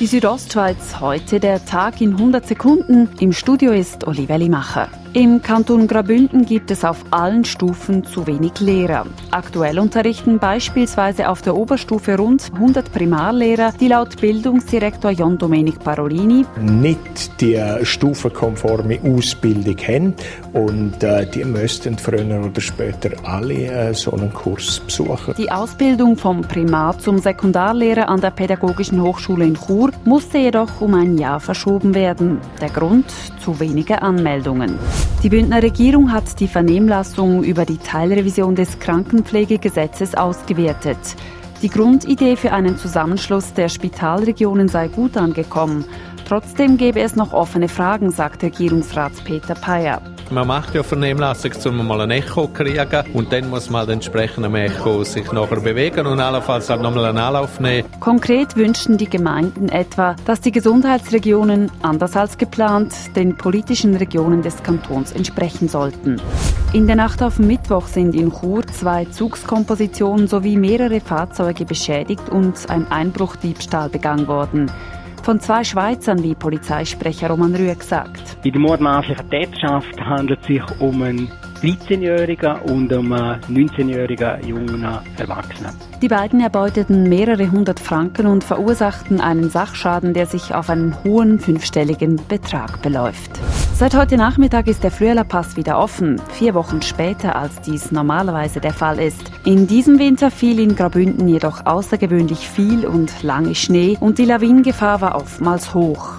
Die Südostschweiz heute der Tag in 100 Sekunden. Im Studio ist Olivia Limacher. Im Kanton Grabünden gibt es auf allen Stufen zu wenig Lehrer. Aktuell unterrichten beispielsweise auf der Oberstufe rund 100 Primarlehrer, die laut Bildungsdirektor John Domenic Parolini nicht die stufenkonforme Ausbildung haben und äh, die müssten früher oder später alle äh, so einen Kurs besuchen. Die Ausbildung vom Primar zum Sekundarlehrer an der Pädagogischen Hochschule in Chur musste jedoch um ein Jahr verschoben werden. Der Grund zu wenige Anmeldungen. Die Bündner Regierung hat die Vernehmlassung über die Teilrevision des Krankenpflegegesetzes ausgewertet. Die Grundidee für einen Zusammenschluss der Spitalregionen sei gut angekommen. Trotzdem gäbe es noch offene Fragen, sagt Regierungsrat Peter Peyer. Man macht ja Vernehmlassung, um mal ein Echo zu kriegen und dann muss man entsprechend am Echo sich nachher bewegen und allenfalls halt nochmal einen Anlauf nehmen. Konkret wünschten die Gemeinden etwa, dass die Gesundheitsregionen, anders als geplant, den politischen Regionen des Kantons entsprechen sollten. In der Nacht auf Mittwoch sind in Chur zwei Zugskompositionen sowie mehrere Fahrzeuge beschädigt und ein Einbruchdiebstahl begangen worden von zwei Schweizern, wie Polizeisprecher Roman Rüegg sagt. Bei der mordmaßlichen Täterschaft handelt es sich um einen 13-jährigen und einen 19-jährigen jungen Erwachsenen. Die beiden erbeuteten mehrere hundert Franken und verursachten einen Sachschaden, der sich auf einen hohen fünfstelligen Betrag beläuft. Seit heute Nachmittag ist der Frühlerpass wieder offen, vier Wochen später als dies normalerweise der Fall ist. In diesem Winter fiel in Grabünden jedoch außergewöhnlich viel und lange Schnee und die Lawinengefahr war oftmals hoch.